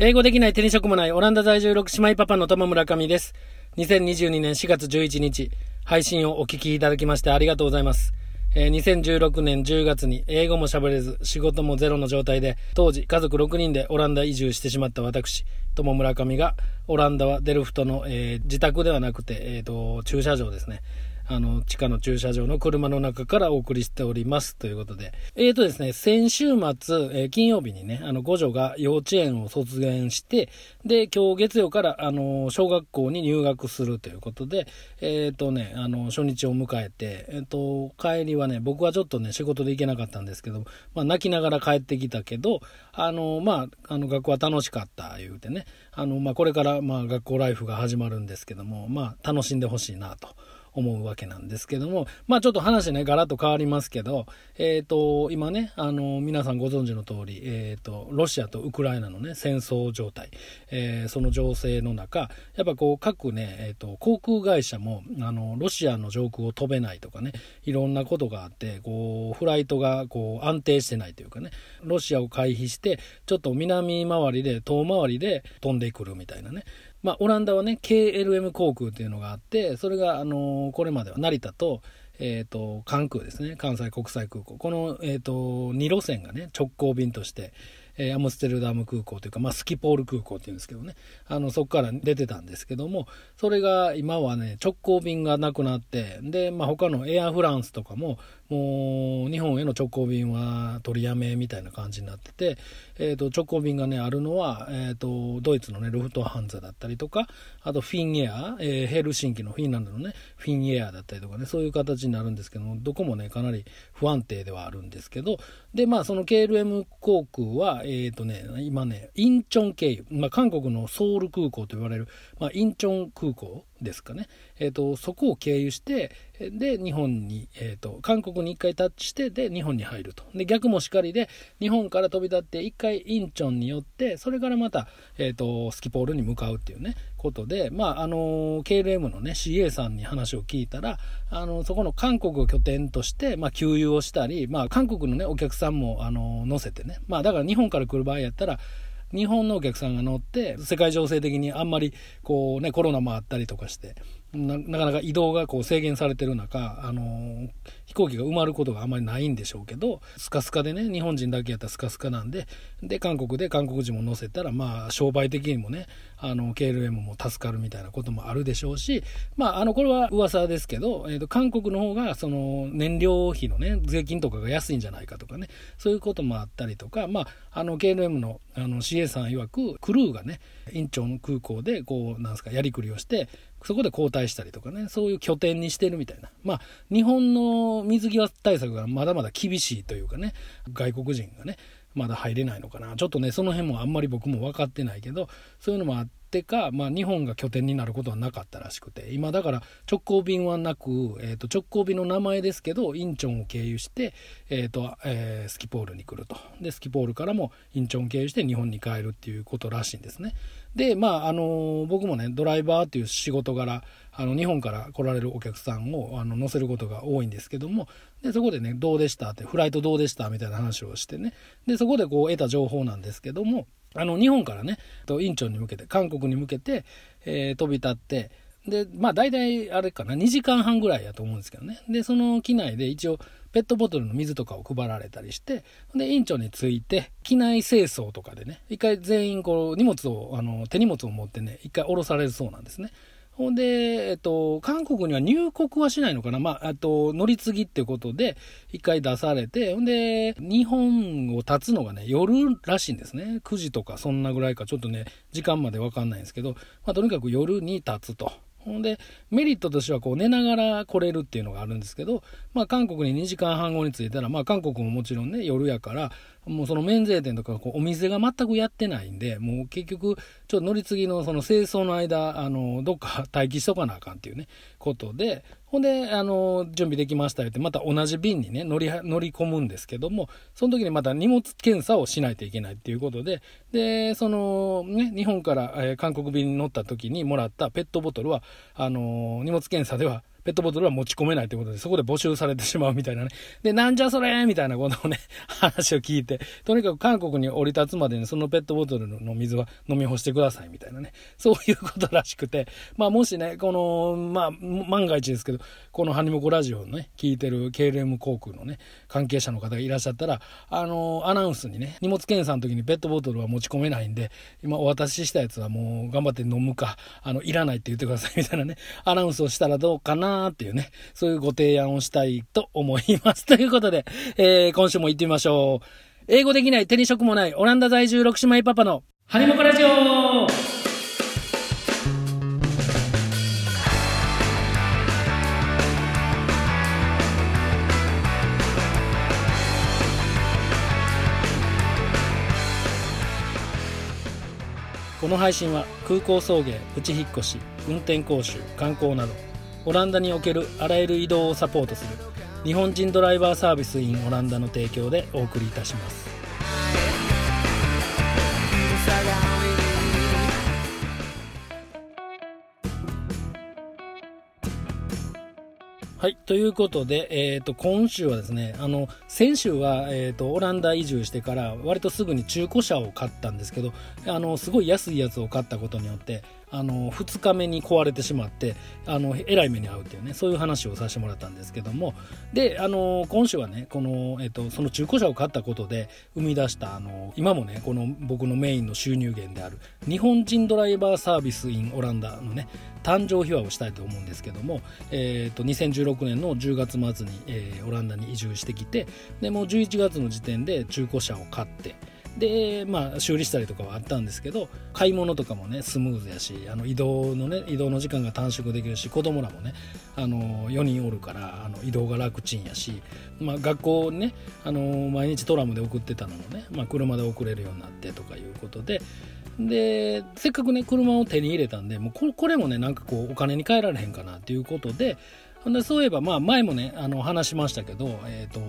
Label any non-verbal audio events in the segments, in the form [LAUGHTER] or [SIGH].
英語できない手に職もないオランダ在住6姉妹パパの友村上です。2022年4月11日、配信をお聞きいただきましてありがとうございます。えー2016年10月に英語も喋れず仕事もゼロの状態で当時家族6人でオランダ移住してしまった私友村上がオランダはデルフトの、えー自宅ではなくて、えーと駐車場ですねあの地下の駐車場の車の中からお送りしております。ということで。えーとですね先週末、えー金曜日にねあの五女が幼稚園を卒園してで今日月曜からあの小学校に入学するということでえっ、とねあの初日を迎えてえっ、と帰りはね僕はちょっとね仕事で行けなかったんですけど、まあ、泣きながら帰ってきたけどあのまああの学校は楽しかった言うてね。あの、まあ、これからまあ学校ライフが始まるんですけどもまあ楽しんでほしいなと。思うわけなんですけども、まあちょっと話ね、ガラッと変わりますけど、えっ、と、今ね、あの、皆さんご存知の通り、えっ、と、ロシアとウクライナのね、戦争状態、えーその情勢の中、やっぱこう、各ね、えっ、と、航空会社も、あの、ロシアの上空を飛べないとかね、いろんなことがあって、こう、フライトがこう、安定してないというかね、ロシアを回避して、ちょっと南回りで、遠回りで飛んでくるみたいなね、まあ、オランダはね KLM 航空っていうのがあってそれが、あのこれまでは成田と,、えー、と関空ですね。関西国際空港。この、えー、と2路線がね直行便として、えーアムステルダム空港というか、まあ、スキポール空港っていうんですけどね。あのそこから出てたんですけどもそれが今はね直行便がなくなってで、まあ、他のエアフランスとかももう日本への直行便は取りやめみたいな感じになってて、えー、と直行便がねあるのは、えー、とドイツのねルフトハンザだったりとかあとフィンエア、えーヘルシンキのフィンランドのねフィンエアだったりとかねそういう形になるんですけどどこもねかなり不安定ではあるんですけどでまあその KLM 航空はえっ、とね今ねインチョン経由、まあ、韓国のソウル空港と言われる、まあ、インチョン空港ですかね、えー、とそこを経由してで日本に、えー、と韓国に1回タッチしてで日本に入ると。で逆もしかりで日本から飛び立って1回インチョンによってそれからまた、えー、とスキポールに向かうっていうねことで、まああの KLM のね CA さんに話を聞いたらあのそこの韓国を拠点として、まあ、給油をしたり、まあ、韓国のねお客さんもあの乗せてね、まあ、だから日本から来る場合やったら日本のお客さんが乗って世界情勢的にあんまりこうねコロナもあったりとかしてなかなか移動がこう制限されてる中、あのー飛行機が埋まることがあまりないんでしょうけどスカスカでね日本人だけやったらスカスカなんでで韓国で韓国人も乗せたらまあ商売的にもねあの KLM も助かるみたいなこともあるでしょうしまああのこれは噂ですけど、えーと韓国の方がその燃料費のね税金とかが安いんじゃないかとかねそういうこともあったりとかまああの KLM のあの CA さん曰くクルーがねインチョン空港でこうなんすかやりくりをしてそこで交代したりとかねそういう拠点にしてるみたいな。まあ日本の水際対策がまだまだ厳しいというかね外国人がねまだ入れないのかな。ちょっとねその辺もあんまり僕も分かってないけどそういうのもあってか、まあ、日本が拠点になることはなかったらしくて今だから直行便はなく、えー、と直行便の名前ですけどインチョンを経由して、えーとえースキポールに来ると。でスキポールからもインチョン経由して日本に帰るっていうことらしいんですね。でまああの僕もねドライバーっていう仕事柄あの日本から来られるお客さんをあの乗せることが多いんですけどもでそこでねどうでしたってフライトどうでしたみたいな話をしてね。でそこでこう得た情報なんですけどもあの日本からねとインチョンに向けて韓国に向けて、えー飛び立ってでまあ大体あれかな2時間半ぐらいやと思うんですけどね。でその機内で一応ペットボトルの水とかを配られたりしてで院長について機内清掃とかでね一回全員こう荷物をあの手荷物を持ってね一回降ろされるそうなんですね。ほんで、えっと、韓国には入国はしないのかな、まあ、あと乗り継ぎってことで一回出されてほんで日本を立つのがね夜らしいんですね9時とかそんなぐらいかちょっとね時間までわかんないんですけど、まあ、とにかく夜に立つと。ほんでメリットとしてはこう寝ながら来れるっていうのがあるんですけど、まあ、韓国に2時間半後に着いたら、まあ、韓国ももちろんね夜やからもうその免税店とかこうお店が全くやってないんでもう結局ちょっと乗り継ぎのその清掃の間あのどっか待機しとかなあかんっていうねことでほんであの準備できましたよってまた同じ便にね乗り乗り込むんですけどもその時にまた荷物検査をしないといけないっていうことででそのね日本から、えー韓国便に乗った時にもらったペットボトルはあの荷物検査ではペットボトルは持ち込めないということで、そこで募集されてしまうみたいなね。で、なんじゃそれ？みたいなことをね、[LAUGHS] 話を聞いて、とにかく韓国に降り立つまでにそのペットボトルの水は飲み干してくださいみたいなね。そういうことらしくて、まあもしね、この、まあ、万が一ですけど、このハニモコラジオをね、聞いてる KLM 航空のね、関係者の方がいらっしゃったら、あの、アナウンスにね、荷物検査の時にペットボトルは持ち込めないんで、今お渡ししたやつはもう頑張って飲むか、あの、いらないって言ってくださいみたいなね、アナウンスをしたらどうかなっていうね、そういうご提案をしたいと思います。[LAUGHS] ということで、えー、今週も行ってみましょう。英語できない、手に職もない、オランダ在住6姉妹パパの、ハニモコラジオこの配信は空港送迎プチ引っ越し運転講習観光などオランダにおけるあらゆる移動をサポートする日本人ドライバーサービス in オランダの提供でお送りいたしますはい。ということで、えっ、ー、と、今週はですね、あの、先週は、えっ、ー、と、オランダ移住してから、割とすぐに中古車を買ったんですけど、あの、すごい安いやつを買ったことによって、あの2日目に壊れてしまってあのえらい目に遭うっていうねそういう話をさせてもらったんですけども。であの今週はねこの、えっと、その中古車を買ったことで生み出したあの今もねこの僕のメインの収入源である日本人ドライバーサービス in オランダのね誕生秘話をしたいと思うんですけども、えー、と2016年の10月末に、えー、オランダに移住してきてでもう11月の時点で中古車を買ってで、まあ、修理したりとかはあったんですけど買い物とかもねスムーズやしあの移動のね移動の時間が短縮できるし子供らもねあの4人おるからあの移動が楽ちんやし、まあ、学校ねあの毎日トラムで送ってたのもね、まあ、車で送れるようになってとかいうことででせっかくね車を手に入れたんでもうこれもねなんかこうお金に換えられへんかなっていうことででそういえば、まあ、前もねあの話しましたけど、えーと、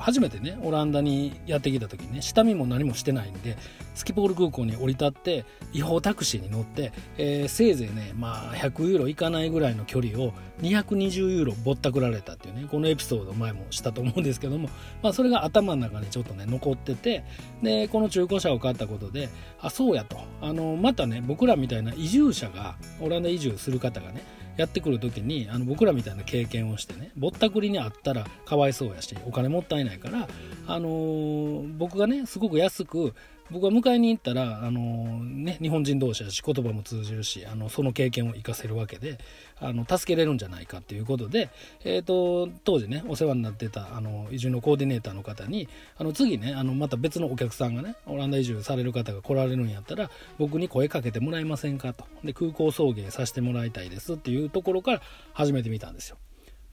初めてねオランダにやってきた時にね下見も何もしてないんでスキポール空港に降り立って違法タクシーに乗って、えー、せいぜいね、まあ、100ユーロいかないぐらいの距離を220ユーロぼったくられたっていうねこのエピソード前もしたと思うんですけども、[LAUGHS] まあ、それが頭の中にちょっとね残っててでこの中古車を買ったことであそうやと。あのまたね僕らみたいな移住者がオランダ移住する方がねやってくる時にあの僕らみたいな経験をしてねぼったくりにあったらかわいそうやしお金もったいないから、あのー、僕がねすごく安く僕は迎えに行ったら、あのね、日本人同士だし言葉も通じるしあのその経験を生かせるわけであの助けれるんじゃないかっていうことで、えーと、当時ねお世話になってたあの移住のコーディネーターの方にあの次ねあのまた別のお客さんがねオランダ移住される方が来られるんやったら僕に声かけてもらえませんかとで空港送迎させてもらいたいですっていうところから始めてみたんですよ。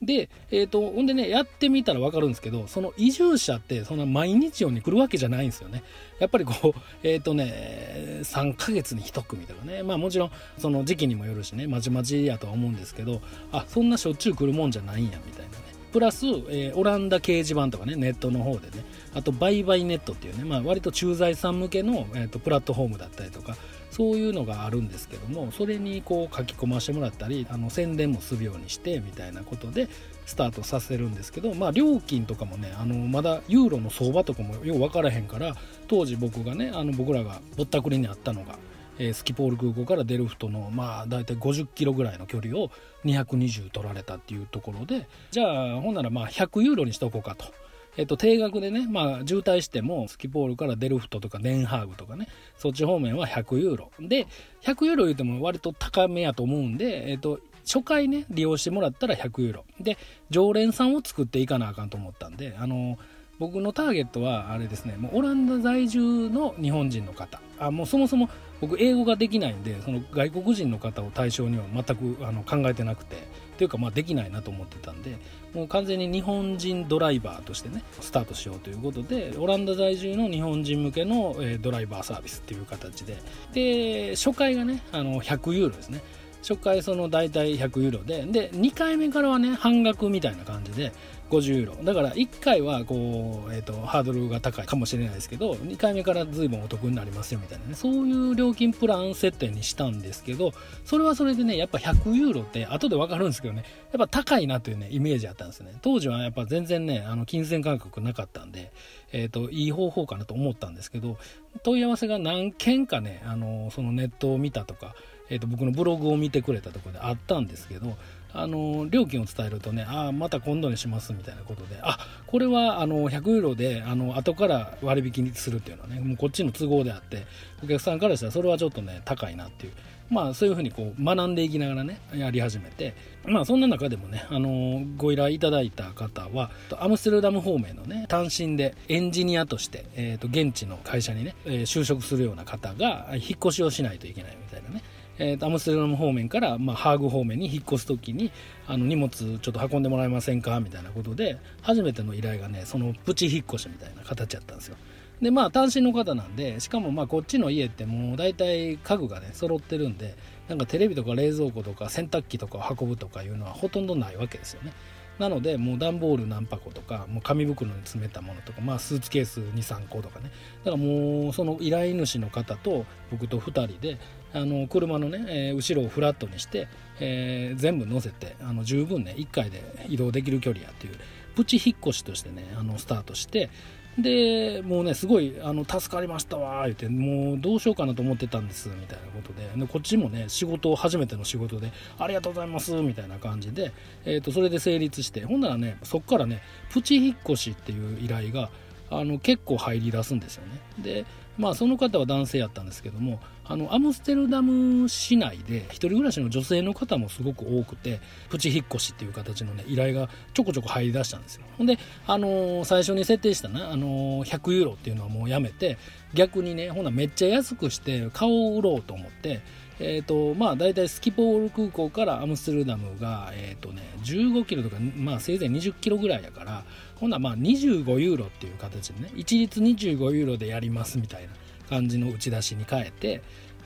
で、えっ、ー、と、ほんでね、やってみたらわかるんですけど、その移住者って、そんな毎日ように来るわけじゃないんですよね。やっぱりこう、[LAUGHS] えっ、ー、とね、3ヶ月に1組とかね、まあもちろん、その時期にもよるしね、まちまちやとは思うんですけど、あ、そんなしょっちゅう来るもんじゃないんや、みたいなね。プラス、えー、オランダ掲示板とかね、ネットの方でね、あと、バイバイネットっていうね、まあ割と駐在さん向けの、えー、とプラットフォームだったりとか、そういうのがあるんですけどもそれにこう書き込ませてもらったりあの宣伝もするようにしてみたいなことでスタートさせるんですけど、まあ、料金とかもねあのまだユーロの相場とかもよう分からへんから当時僕がねあの僕らがぼったくりにあったのが、え、スキポール空港からデルフトのまあ大体50キロぐらいの距離を220取られたっていうところでじゃあほんならまあ100ユーロにしとこうかと。えっと、定額でね、まあ、渋滞しても、スキポールからデルフトとかデンハーグとかね、そっち方面は100ユーロ。で、100ユーロ言うても割と高めやと思うんで、えっと、初回ね、利用してもらったら100ユーロ。で、常連さんを作っていかなあかんと思ったんで、あの、僕のターゲットはあれですね、もうオランダ在住の日本人の方。あもうそもそも僕英語ができないんで、その外国人の方を対象には全くあの考えてなくて、というかまあできないなと思ってたんで、もう完全に日本人ドライバーとしてね、スタートしようということで、オランダ在住の日本人向けの、ドライバーサービスっていう形で、で、初回がね、あの100ユーロですね。初回その大体100ユーロで。で2回目からはね半額みたいな感じで50ユーロ。だから1回はこう、えーと、ハードルが高いかもしれないですけど2回目から随分お得になりますよみたいなね。そういう料金プラン設定にしたんですけどそれはそれでねやっぱ100ユーロって後で分かるんですけどねやっぱ高いなというねイメージあったんですね。当時はやっぱ全然ねあの金銭感覚なかったんで、えーと、いい方法かなと思ったんですけど問い合わせが何件かねあのそのネットを見たとか、えーと僕のブログを見てくれたとこであったんですけどあの料金を伝えるとねああまた今度にしますみたいなことであこれはあの100ユーロであの後から割引にするっていうのはねもうこっちの都合であってお客さんからしたらそれはちょっとね高いなっていう。まあそういうふうにこう学んでいきながらねやり始めてまあそんな中でもねあのご依頼いただいた方はアムステルダム方面のね単身でエンジニアとして、えー、と現地の会社にね、就職するような方が引っ越しをしないといけないみたいなねえーと、アムステルダム方面から、まあ、ハーグ方面に引っ越す時にあの荷物ちょっと運んでもらえませんか？みたいなことで初めての依頼がねそのプチ引っ越しみたいな形やったんですよ。でまあ単身の方なんでしかもまあこっちの家ってもう大体家具がね揃ってるんでなんかテレビとか冷蔵庫とか洗濯機とかを運ぶとかいうのはほとんどないわけですよね。なのでもう段ボール何箱とかもう紙袋に詰めたものとか、まあ、スーツケース23個とかね。だからもうその依頼主の方と僕と2人であの車のね、えー、後ろをフラットにして、えー、全部乗せてあの十分ね1回で移動できる距離やっていうプチ引っ越しとしてねあのスタートしてでもうねすごいあの助かりましたわ言ってもうどうしようかなと思ってたんですみたいなことででこっちもね仕事を初めての仕事でありがとうございますみたいな感じで、えーと、それで成立してほんならねそっからねプチ引っ越しっていう依頼があの結構入り出すんですよね。でまあその方は男性やったんですけどもあのアムステルダム市内で一人暮らしの女性の方もすごく多くてプチ引っ越しっていう形のね依頼がちょこちょこ入りだしたんですよ。ほんで、あのー、最初に設定したな、あのー、100ユーロっていうのはもうやめて逆にねほなめっちゃ安くして顔を売ろうと思ってえーとまあ、大体スキポール空港からアムステルダムが、えーとね、15キロとか、まあ、せいぜい20キロぐらいやからほなまあ25ユーロっていう形でね一律25ユーロでやりますみたいな感じの打ち出しに変えて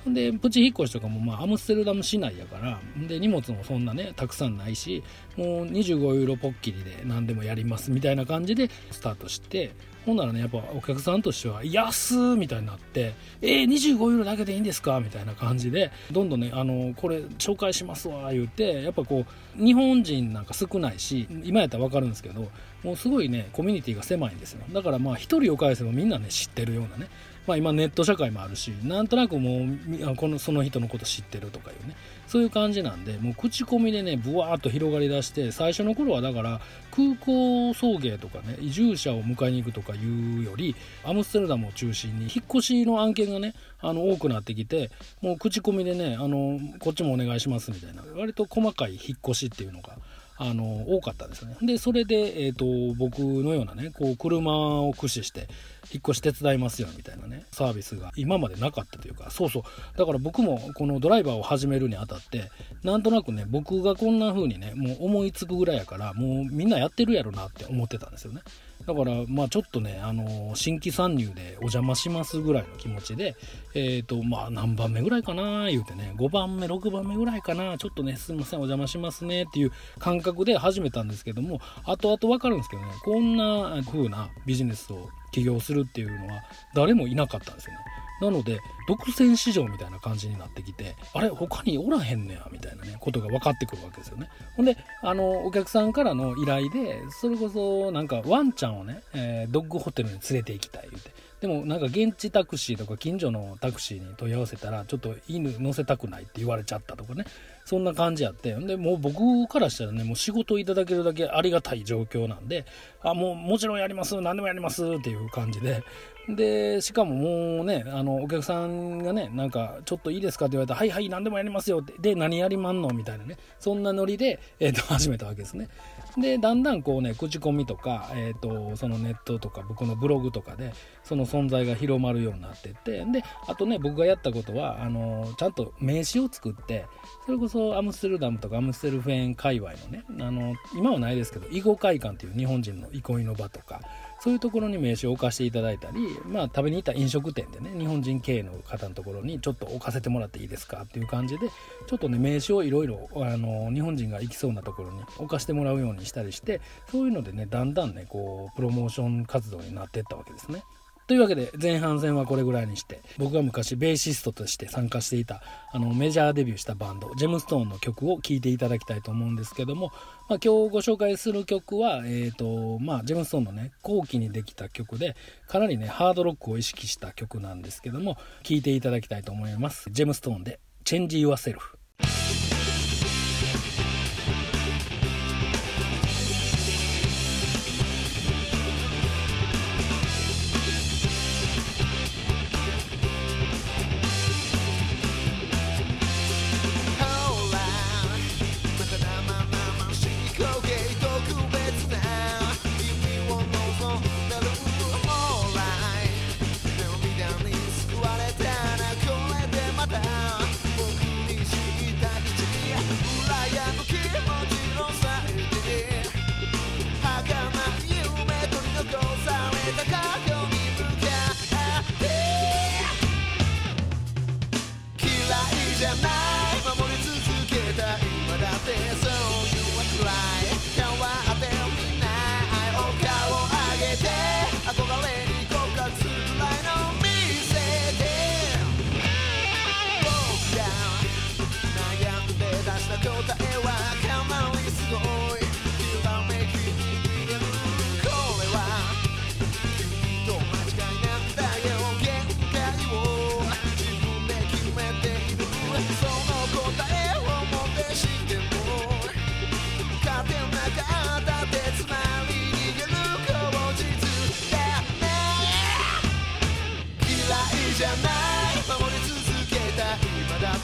でプチ引っ越しとかもまあアムステルダム市内やからで荷物もそんなねたくさんないしもう25ユーロポッキリで何でもやりますみたいな感じでスタートしてほんならねやっぱお客さんとしては安みたいになってえー、25ユーロだけでいいんですか？みたいな感じでどんどんねあのこれ紹介しますわ言うてやっぱこう日本人なんか少ないし今やったら分かるんですけどもうすごいねコミュニティが狭いんですよ。だからまあ1人を返せばみんなね知ってるようなねまあ、今ネット社会もあるしなんとなくもうこのその人のこと知ってるとかいうね。そういう感じなんでもう口コミでねぶわーっと広がりだして最初の頃はだから空港送迎とかね移住者を迎えに行くとかいうよりアムステルダムを中心に引っ越しの案件がねあの多くなってきてもう口コミでねあのこっちもお願いしますみたいな割と細かい引っ越しっていうのがあの多かったですね。でそれで、えーと、僕のようなねこう車を駆使して引っ越し手伝いますよみたいなねサービスが今までなかったというかそうそう。だから僕もこのドライバーを始めるにあたってなんとなくね僕がこんな風にねもう思いつくぐらいやからもうみんなやってるやろなって思ってたんですよね。だからまあちょっとねあの新規参入でお邪魔しますぐらいの気持ちでえっ、ー、とまあ何番目ぐらいかな言うてね5番目6番目ぐらいかなちょっとねすいませんお邪魔しますねっていう感覚で始めたんですけども後々わかるんですけどねこんな風なビジネスを起業するっていうのは誰もいなかったんですよね。なので独占市場みたいな感じになってきてあれ他におらへんねやみたいなねことが分かってくるわけですよね。ほんであのお客さんからの依頼でそれこそなんかワンちゃんをね、えー、ドッグホテルに連れて行きたい言うて。でもなんか現地タクシーとか近所のタクシーに問い合わせたらちょっと犬乗せたくないって言われちゃったとかね。そんな感じやってでもう僕からしたらねもう仕事いただけるだけありがたい状況なんであもうもちろんやります。何でもやりますっていう感じで。でしかももうねあのお客さんがねなんかちょっといいですかって言われたらはいはい何でもやりますよって。で何やりまんのみたいなね。そんなノリで、えーと、[LAUGHS] 始めたわけですね。でだんだんこうね口コミとか、えーと、そのネットとか僕のブログとかでその存在が広まるようになってって。であとね僕がやったことはあのちゃんと名刺を作ってそれこそアムステルダムとかアムステルフェン界隈のねあの今はないですけど囲碁会館っていう日本人の憩いの場とかそういうところに名刺を置かせていただいたり、まあ、食べに行った飲食店でね日本人経営の方のところにちょっと置かせてもらっていいですかっていう感じでちょっとね名刺をいろいろ日本人が行きそうなところに置かせてもらうようにしたりしてそういうのでねだんだんねこうプロモーション活動になっていったわけですね。というわけで前半戦はこれぐらいにして僕が昔ベーシストとして参加していたあのメジャーデビューしたバンドジェムストーンの曲を聴いていただきたいと思うんですけども、まあ、今日ご紹介する曲は、えーとまあ、ジェムストーンのね後期にできた曲でかなりねハードロックを意識した曲なんですけども聴いていただきたいと思います。ジェムストーンで「Change Yourself」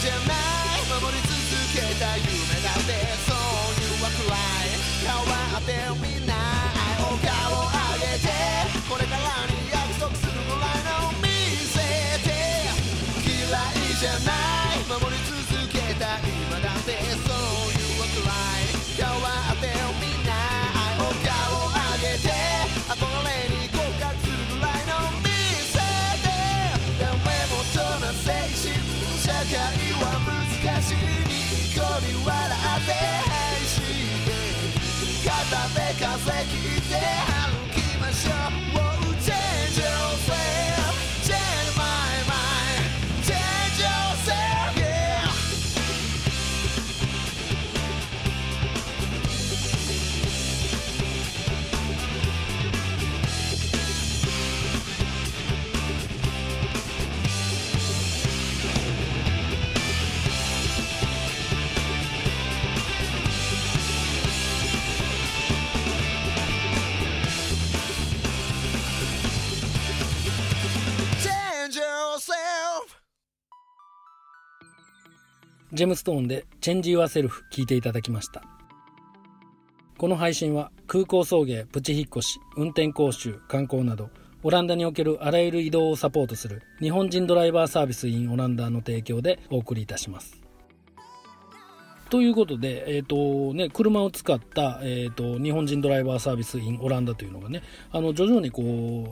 じゃない守り続けた夢だってそういうわくらい。変わってみんなお顔を上げて。これからに約束するものを見せて。嫌いじゃない。ジェムストーンでチェンジ・ユア・セルフ聞いていただきました。この配信は空港送迎、プチ引っ越し、運転講習、観光など、オランダにおけるあらゆる移動をサポートする日本人ドライバーサービスインオランダの提供でお送りいたします。ということで、えっ、ー、とね、車を使った、えっ、ー、と、日本人ドライバーサービス in オランダというのがね、あの、徐々にこ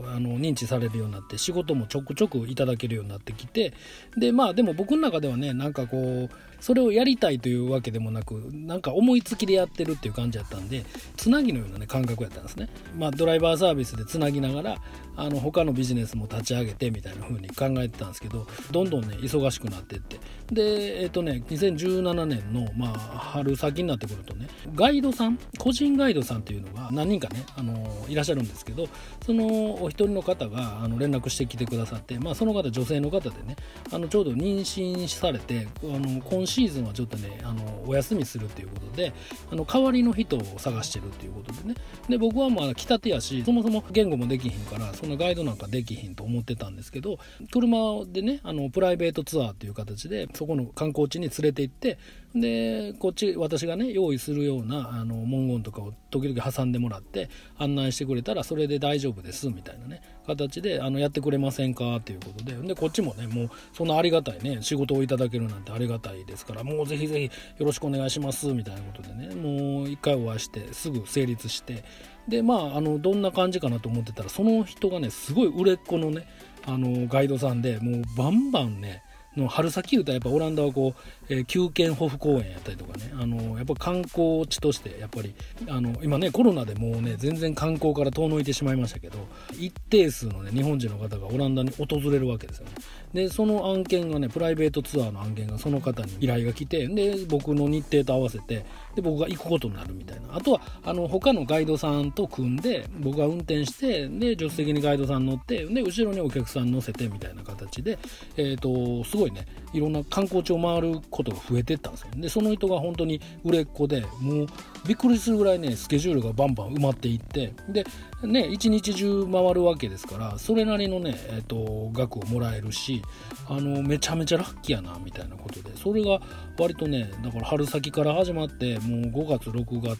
う、あの、認知されるようになって、仕事もちょくちょくいただけるようになってきて、で、まあ、でも僕の中ではね、なんかこう、それをやりたいというわけでもなく、なんか思いつきでやってるっていう感じだったんで、つなぎのようなね、感覚やったんですね。まあ、ドライバーサービスでつなぎながら、あの、他のビジネスも立ち上げてみたいな風に考えてたんですけど、どんどんね、忙しくなってって。で、えっ、ー、とね、2017年の、まあ、春先になってくるとね、ガイドさん、個人ガイドさんっていうのが何人かね、あの、いらっしゃるんですけど、そのお一人の方が、あの、連絡してきてくださって、まあ、その方、女性の方でね、あの、ちょうど妊娠されて、あの、シーズンはちょっとね、あの、お休みするっていうことで、あの、代わりの人を探してるっていうことでね、で、僕はまあ、来たてやし、そもそも言語もできひんから、そんなガイドなんかできひんと思ってたんですけど、車でね、あの、プライベートツアーっていう形で、そこの観光地に連れて行って、で、こっち、私がね、用意するような、あの、文言とかを時々挟んでもらって、案内してくれたら、それで大丈夫です、みたいなね、形で、あの、やってくれませんかっていうことで、で、こっちもね、もう、そんなありがたいね、仕事をいただけるなんてありがたいですから、もうぜひぜひよろしくお願いします、みたいなことでね、もう一回お会いして、すぐ成立して、で、まあ、あの、どんな感じかなと思ってたら、その人がね、すごい売れっ子のね、あの、ガイドさんで、もうバンバンね、の春先言うとやっぱオランダはこう、えー、休憩ホフ公園やったりとかね、あのやっぱ観光地としてやっぱりあの今ねコロナでもうね全然観光から遠のいてしまいましたけど一定数のね日本人の方がオランダに訪れるわけですよね。でその案件がねプライベートツアーの案件がその方に依頼が来てで僕の日程と合わせてで僕が行くことになるみたいな。あとはあの他のガイドさんと組んで僕が運転してで助手席にガイドさん乗ってで後ろにお客さん乗せてみたいな形でえっ、ー、とすごいね。いろんな観光地を回ることが増えてったんですよ。でその人が本当に売れっ子でもうびっくりするぐらいねスケジュールがバンバン埋まっていってでね一日中回るわけですからそれなりのねえ、ー、と額をもらえるしあのめちゃめちゃラッキーやなみたいなことでそれが割とねだから春先から始まってもう5月6月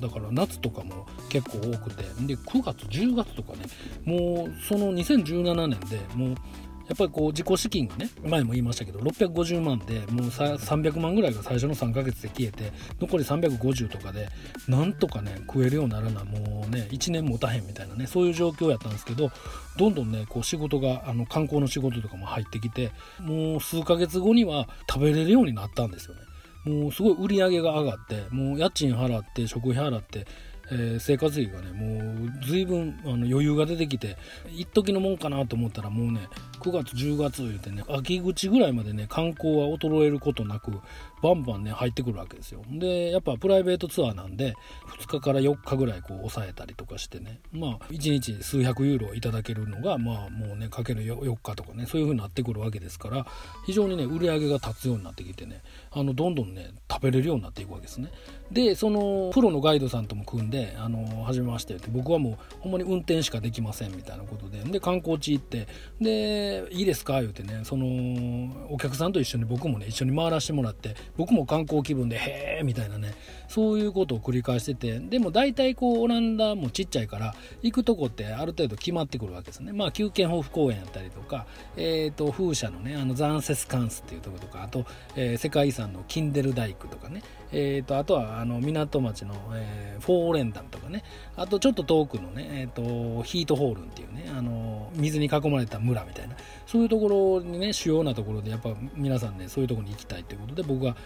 だから夏とかも結構多くてで9月10月とかねもうその2017年でもうやっぱりこう自己資金がね前も言いましたけど650万でもう300万ぐらいが最初の3ヶ月で消えて残り350とかでなんとかね食えるようにならなもうね1年持たへんみたいなねそういう状況やったんですけどどんどんねこう仕事があの観光の仕事とかも入ってきてもう数ヶ月後には食べれるようになったんですよね。もうすごい売り上げが上がってもう家賃払って食費払ってえー、生活費がねもう随分あの余裕が出てきて一時のもんかなと思ったらもうね9月10月言うてね秋口ぐらいまでね観光は衰えることなくバンバンね入ってくるわけですよでやっぱプライベートツアーなんで2日から4日ぐらいこう抑えたりとかしてねまあ1日数百ユーロいただけるのがまあもうねかける 4, 日とかねそういう風になってくるわけですから非常にね売り上げが立つようになってきてねあのどんどんね食べれるようになっていくわけですねでそのプロのガイドさんとも組んで「あの初めまして」って僕はもうほんまに運転しかできませんみたいなことでで観光地行ってで「いいですか?」言うてねそのお客さんと一緒に僕もね一緒に回らせてもらって僕も観光気分で「へえ」みたいなねそういうことを繰り返しててでも大体こうオランダもちっちゃいから行くとこってある程度決まってくるわけですね。まあ休憩ホフ公園やったりとか、えーと、風車のねあのザンセスカンスっていうとことかあと、えー、世界遺産のキンデルダイクとかね。えーと、あとはあの港町の、えー、フォーレンダムとかね。あとちょっと遠くのね、えーと、ヒートホールンっていうねあの水に囲まれた村みたいな。そういうところにね主要なところでやっぱ皆さんねそういうところに行きたいということで僕が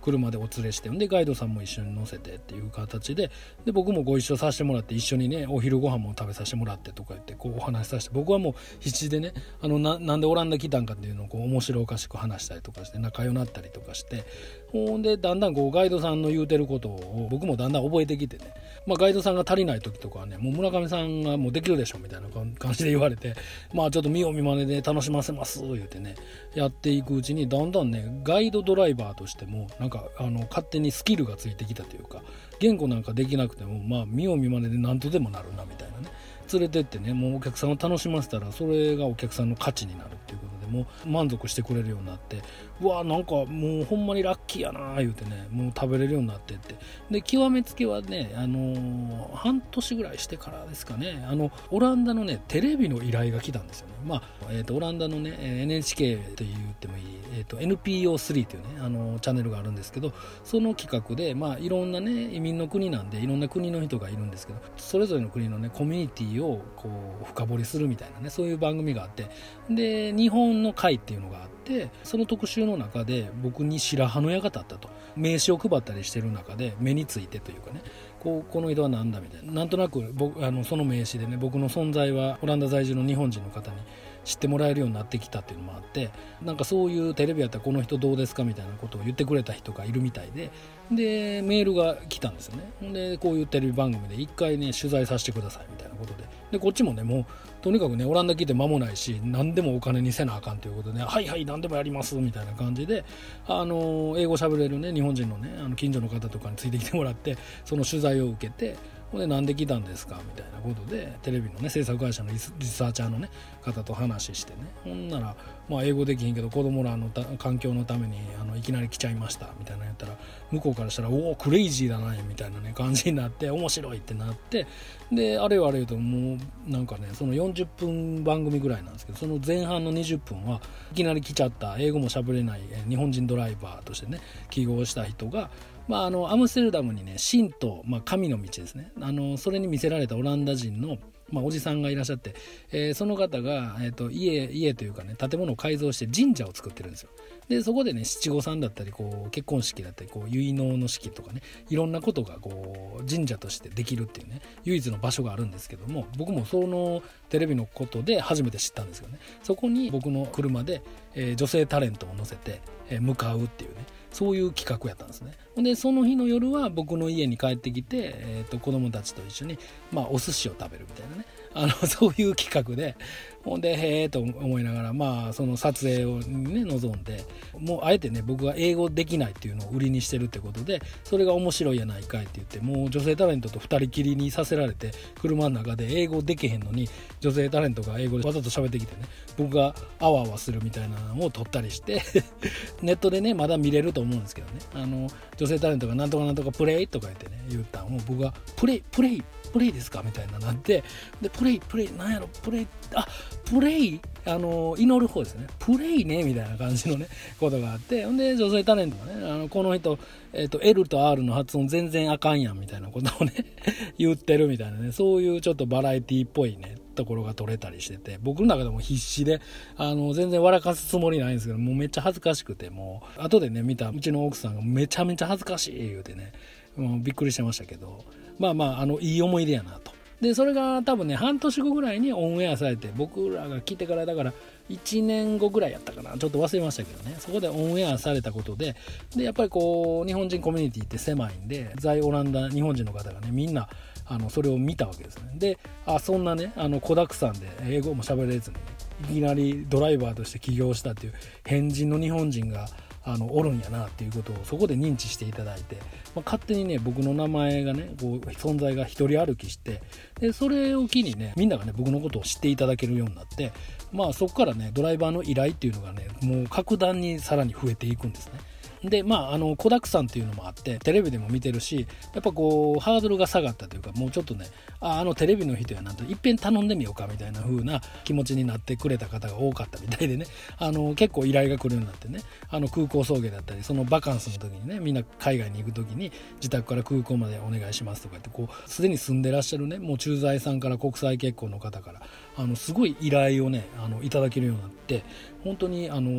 車でお連れしてんでガイドさんも一緒に乗せてっていう形でで僕もご一緒させてもらって一緒にねお昼ご飯も食べさせてもらってとか言ってこうお話しさせて僕はもう必死でねあのななんでオランダ来たんかっていうのをこう面白おかしく話したりとかして仲良くなったりとかしてほんでだんだんこうガイドさんの言うてることを僕もだんだん覚えてきてね、まあ、ガイドさんが足りない時とかはねもう村上さんがもうできるでしょみたいな感じで言われてまあちょっと見よう見まねで楽しませます言うてねやっていくうちにだんだんねガイドドライバーとしてもなんかあの勝手にスキルがついてきたというか言語なんかできなくてもまあ見よう見まねで何とでもなるなみたいなね。連れてってねもうお客さんを楽しませたらそれがお客さんの価値になるっていうことでもう満足してくれるようになってうわなんかもうほんまにラッキーやな言うてねもう食べれるようになってって。で極めつけはねあのー、半年ぐらいしてからですかねあのオランダのねテレビの依頼が来たんですよね。まあ、えーと、オランダのね NHK と言ってもいい、えーと、NPO3 というねあのチャンネルがあるんですけどその企画でまあいろんなね移民の国なんでいろんな国の人がいるんですけどそれぞれの国のねコミュニティをこう深掘りするみたいなねそういう番組があってで日本の会っていうのがあってその特集の中で僕に白羽の矢が立ったと。名刺を配ったりしてる中で目についてというかねこうこの人は何だみたいな。なんとなく僕あのその名刺でね僕の存在はオランダ在住の日本人の方に知ってもらえるようになってきたっていうのもあってなんかそういうテレビやったらこの人どうですかみたいなことを言ってくれた人がいるみたいででメールが来たんですよね。でこういうテレビ番組で一回ね取材させてくださいみたいなことで。でこっちもねもうとにかくねオランダ来て間もないし何でもお金にせなあかんということで、はいはい何でもやりますみたいな感じであの英語しゃべれるね日本人のねあの近所の方とかについてきてもらってその取材を受けてほんでなんで来たんですか？みたいなことでテレビのね制作会社のリサーチャーのね方と話してね。ほんならまあ英語できひんけど子供らの環境のためにあのいきなり来ちゃいましたみたいな言ったら向こうからしたらおおクレイジーだなみたいなね [LAUGHS] 感じになって面白いってなってであれよあれよともうなんかねその40分番組ぐらいなんですけどその前半の20分はいきなり来ちゃった英語も喋れない日本人ドライバーとしてね起業した人がまあ、あのアムステルダムにね神と、まあ、神の道ですね。あのそれに見せられたオランダ人の、まあ、おじさんがいらっしゃって、えー、その方が、えーと、家家というかね建物を改造して神社を作ってるんですよ。でそこでね七五三だったりこう結婚式だったりこう結納の式とかねいろんなことがこう神社としてできるっていうね唯一の場所があるんですけども僕もそのテレビのことで初めて知ったんですよね。そこに僕の車で、えー、女性タレントを乗せて、えー、向かうっていうねそういう企画やったんですね。でその日の夜は僕の家に帰ってきて、えーと、子供たちと一緒に、まあ、お寿司を食べるみたいなね。あの [LAUGHS] そういう企画でほんでへえと思いながらまあその撮影をね望んでもうあえてね僕が英語できないっていうのを売りにしてるってことでそれが面白いやないかいって言ってもう女性タレントと2人きりにさせられて車の中で英語できへんのに女性タレントが英語でわざと喋ってきてね僕があわあわするみたいなのを撮ったりして [LAUGHS] ネットでねまだ見れると思うんですけどね。あの女性タレントがなんとかなんとかプレイとか言ってね言ったのを僕がプレイプレイプレイですかみたいななってでプレイプレイなんやろプレイあプレイあの祈る方ですね。プレイねみたいな感じのね [LAUGHS] ことがあってほんで女性タレントがねあのこの人、えーと、L と R の発音全然あかんやんみたいなことをね [LAUGHS] 言ってるみたいなねそういうちょっとバラエティっぽいねところが取れたりしてて僕の中でも必死であの全然笑かすつもりないんですけどもうめっちゃ恥ずかしくてもう後でね見たうちの奥さんがめちゃめちゃ恥ずかしい言うてねもうびっくりしてましたけどまあまああのいい思い出やなと。でそれが多分ね半年後ぐらいにオンエアされて僕らが来てからだから1年後ぐらいやったかな。ちょっと忘れましたけどね。そこでオンエアされたことででやっぱりこう日本人コミュニティって狭いんで在オランダ日本人の方がねみんなあのそれを見たわけですねであそんなねあの子だくさんで英語も喋れずに、ね、いきなりドライバーとして起業したっていう変人の日本人があのおるんやなっていうことをそこで認知していただいて、まあ、勝手にね僕の名前がねこう存在が一人歩きしてでそれを機にねみんながね僕のことを知っていただけるようになってまあそこからねドライバーの依頼っていうのがねもう格段にさらに増えていくんですね。でまああの子だくさんっていうのもあってテレビでも見てるしやっぱこうハードルが下がったというかもうちょっとねああのテレビの人やなんといっぺん頼んでみようかみたいな風な気持ちになってくれた方が多かったみたいでね [LAUGHS] あの結構依頼が来るようになってねあの空港送迎だったりそのバカンスの時にねみんな海外に行く時に自宅から空港までお願いしますとかってこうすでに住んでらっしゃるねもう駐在さんから国際結婚の方からあのすごい依頼をねあのいただけるようになって本当にあの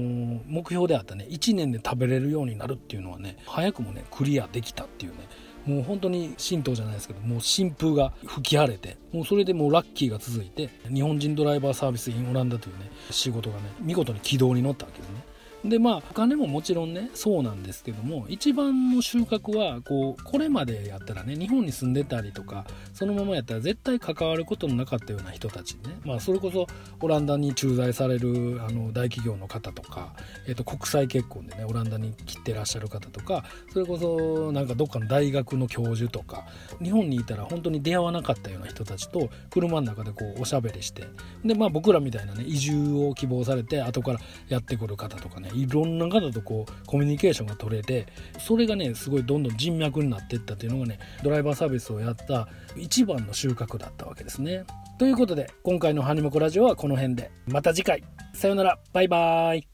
目標であったね1年で食べれるようになるっていうのはね早くもねクリアできたっていうねもう本当に神道じゃないですけどもう新風が吹き荒れてもうそれでもうラッキーが続いて日本人ドライバーサービスインオランダというね仕事がね見事に軌道に乗ったわけですね。でまあお金ももちろんねそうなんですけども一番の収穫はこうこれまでやったらね日本に住んでたりとかそのままやったら絶対関わることのなかったような人たちね。まあそれこそオランダに駐在されるあの大企業の方とか、えー、と国際結婚でねオランダに来てらっしゃる方とかそれこそなんかどっかの大学の教授とか日本にいたら本当に出会わなかったような人たちと車の中でこうおしゃべりしてでまあ僕らみたいなね移住を希望されて後からやってくる方とかねいろんな方とこうコミュニケーションが取れてそれがねすごいどんどん人脈になっていったというのがねドライバーサービスをやった一番の収穫だったわけですね。ということで今回の「ハニモコラジオ」はこの辺で。また次回。さようなら。バイバーイ。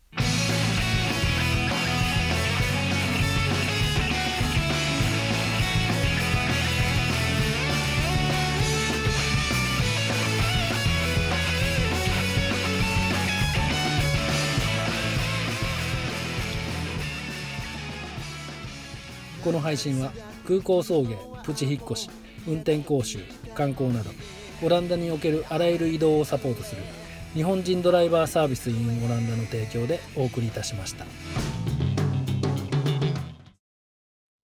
の配信は空港送迎プチ引っ越し運転講習観光などオランダにおけるあらゆる移動をサポートする日本人ドライバーサービス in オランダの提供でお送りいたしました。